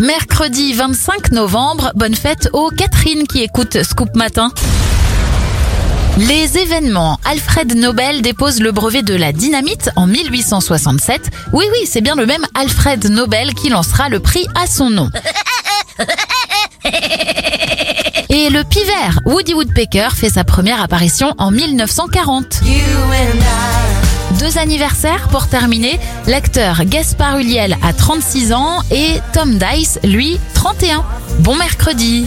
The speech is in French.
Mercredi 25 novembre, bonne fête aux Catherine qui écoute Scoop Matin. Les événements. Alfred Nobel dépose le brevet de la dynamite en 1867. Oui, oui, c'est bien le même Alfred Nobel qui lancera le prix à son nom. Et le pivert, Woody Woodpecker, fait sa première apparition en 1940. Deux anniversaires pour terminer. L'acteur Gaspard Ulliel a 36 ans et Tom Dice, lui, 31. Bon mercredi.